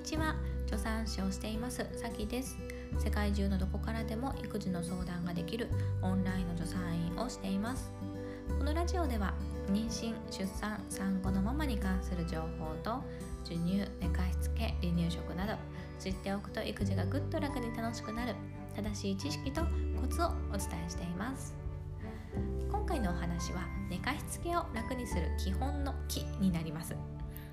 にちは。助産師をしています。さきです。世界中のどこからでも育児の相談ができる。オンラインの助産院をしています。このラジオでは妊娠出産産後のママに関する情報と授乳寝かしつけ離乳食など知っておくと育児がぐっと楽に楽しくなる正しい知識とコツをお伝えしています。今回のお話は寝かしつけを楽にする基本の木になります。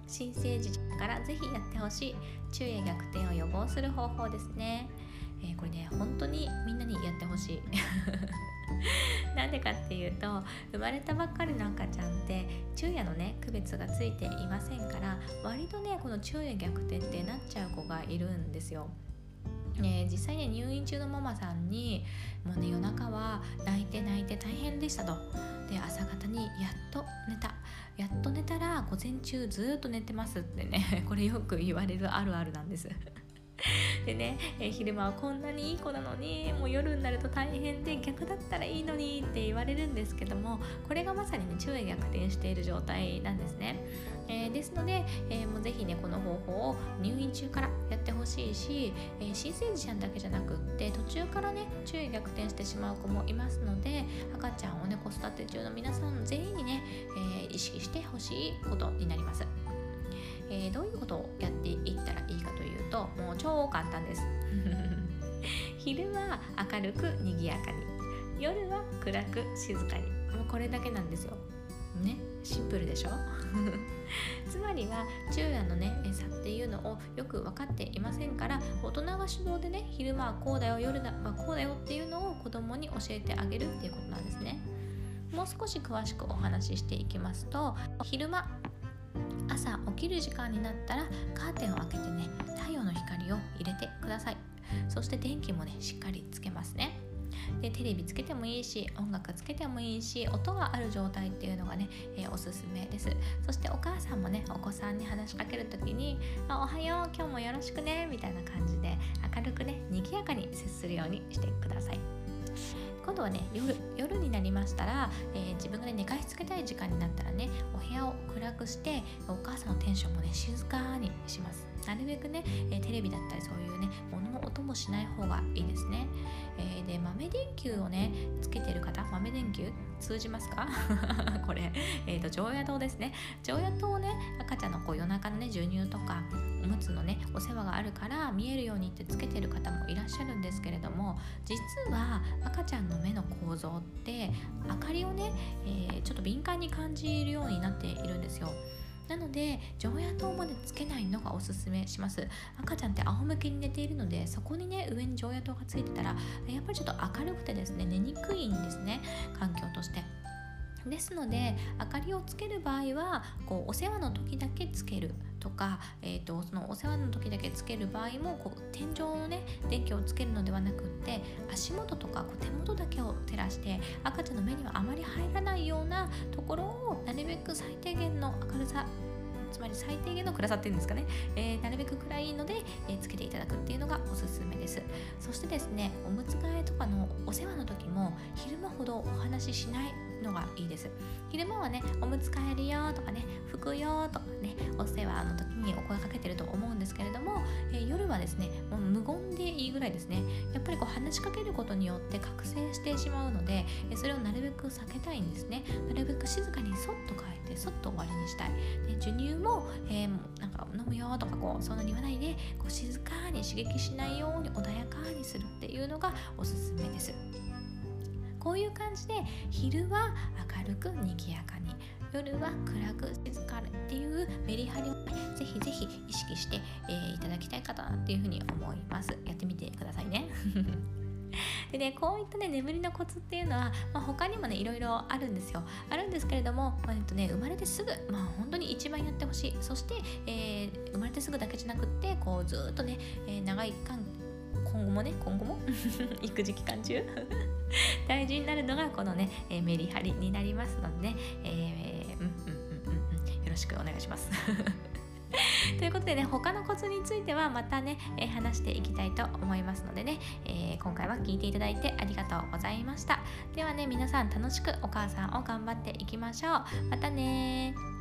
新生児からぜひやってほしい昼夜逆転を予防する方法ですね、えー、これね本当にみんなにやってほしい。なんでかっていうと生まれたばっかりの赤ちゃんって昼夜のね区別がついていませんから割とねこの昼夜逆転ってなっちゃう子がいるんですよ。え実際ね入院中のママさんにもうね夜中は泣いて泣いて大変でしたと。で朝方にやっと寝た。やっと寝たら午前中ずっと寝てますってね これよく言われるあるあるなんです。でね、え昼間はこんなにいい子なのにもう夜になると大変で逆だったらいいのにって言われるんですけどもこれがまさにね昼夜逆転している状態なんですね、えー、ですので、えー、もうぜひねこの方法を入院中からやってほしいし、えー、新生児ちゃんだけじゃなくって途中からね昼夜逆転してしまう子もいますので赤ちゃんをね子育て中の皆さん全員にね、え意識してほしいことになります。え、どういうことをやっていったらいいかともう超簡単です。昼は明るく賑やかに夜は暗く静かに。もうこれだけなんですよ。ねシンプルでしょ？つまりは昼夜のね差っていうのをよく分かっていませんから大人が主導でね昼間はこうだよ夜はこうだよっていうのを子供に教えてあげるっていうことなんですね。もう少し詳しくお話ししていきますと昼間朝起きる時間になったらカーテンを開けてを入れてください。そして電気もねしっかりつけますね。でテレビつけてもいいし音楽つけてもいいし音がある状態っていうのがね、えー、おすすめです。そしてお母さんもねお子さんに話しかける時に「あおはよう今日もよろしくね」みたいな感じで明るくね賑やかに接するようにしてください。今度はね夜夜になりましたら、えー、自分がね寝かしつけたい時間になったらねお部屋を暗くしてお母さんのテンションもね静かにします。なるべくね、えー、テレビだったりそういうね物の音もしない方がいいですね、えー、で豆電球をねつけてる方豆電球通じますか？これ、えーと、常夜灯ですね。常夜灯をね赤ちゃんのこう夜中のね授乳とかおむつのねお世話があるから見えるようにってつけてる方もっしゃるんですけれども実は赤ちゃんの目の構造って明かりをね、えー、ちょっと敏感に感じるようになっているんですよ。なので常夜灯までつけないのがおすすめします。赤ちゃんって仰向けに寝ているのでそこにね上に常夜灯がついてたらやっぱりちょっと明るくてですね寝にくいんですね環境として。ですので明かりをつける場合はこうお世話の時だけつける。とか、えーと、そのお世話の時だけつける場合もこう天井のね電気をつけるのではなくって足元とかこう手元だけを照らして赤ちゃんの目にはあまり入らないようなところをなるべく最低限の明るさつまり最低限の暗さっていうんですかね、えー、なるべく暗いので、えー、つけていただくっていうのがおすすめです。そしてですねおむつ替えとかのお世話の時も昼間ほどお話ししないのがいいです。昼間はねおむつ替えるよとかね拭くよとかねお世話の時にお声かけてると思うんですけれども、えー、夜はですねもう無言でいいぐらいですね。やっぱりこう話しかけることによって覚醒してしまうのでそれをなるべく避けたいんですね。なるべく静かにそっと変えてそっと終わりにしたい。で授乳も、えー、なんか飲むよとかこうそんなに言わないでこう静かに刺激しないように穏やかにするっていうのがおすすめです。こういう感じで昼は明るく賑やかに夜は暗く静かにっていうメリハリをぜひぜひ意識して、えー、いただきたいかなっていうふうに思います。やってみてくださいね。でねこういったね眠りのコツっていうのは、まあ、他にもねいろいろあるんですよ。あるんですけれども、まあ、えっとね、生まれてすぐまあ本当に一番やってほしい。そして、えー、生まれてすぐだけじゃなくってこうずっとね、えー、長い間今後もね今後も？育児期間中？大事になるのがこのね、えー、メリハリになりますのでね、えー、うんうんうんうんよろしくお願いします。ということでね他のコツについてはまたね、えー、話していきたいと思いますのでね、えー、今回は聞いていただいてありがとうございました。ではね皆さん楽しくお母さんを頑張っていきましょう。またね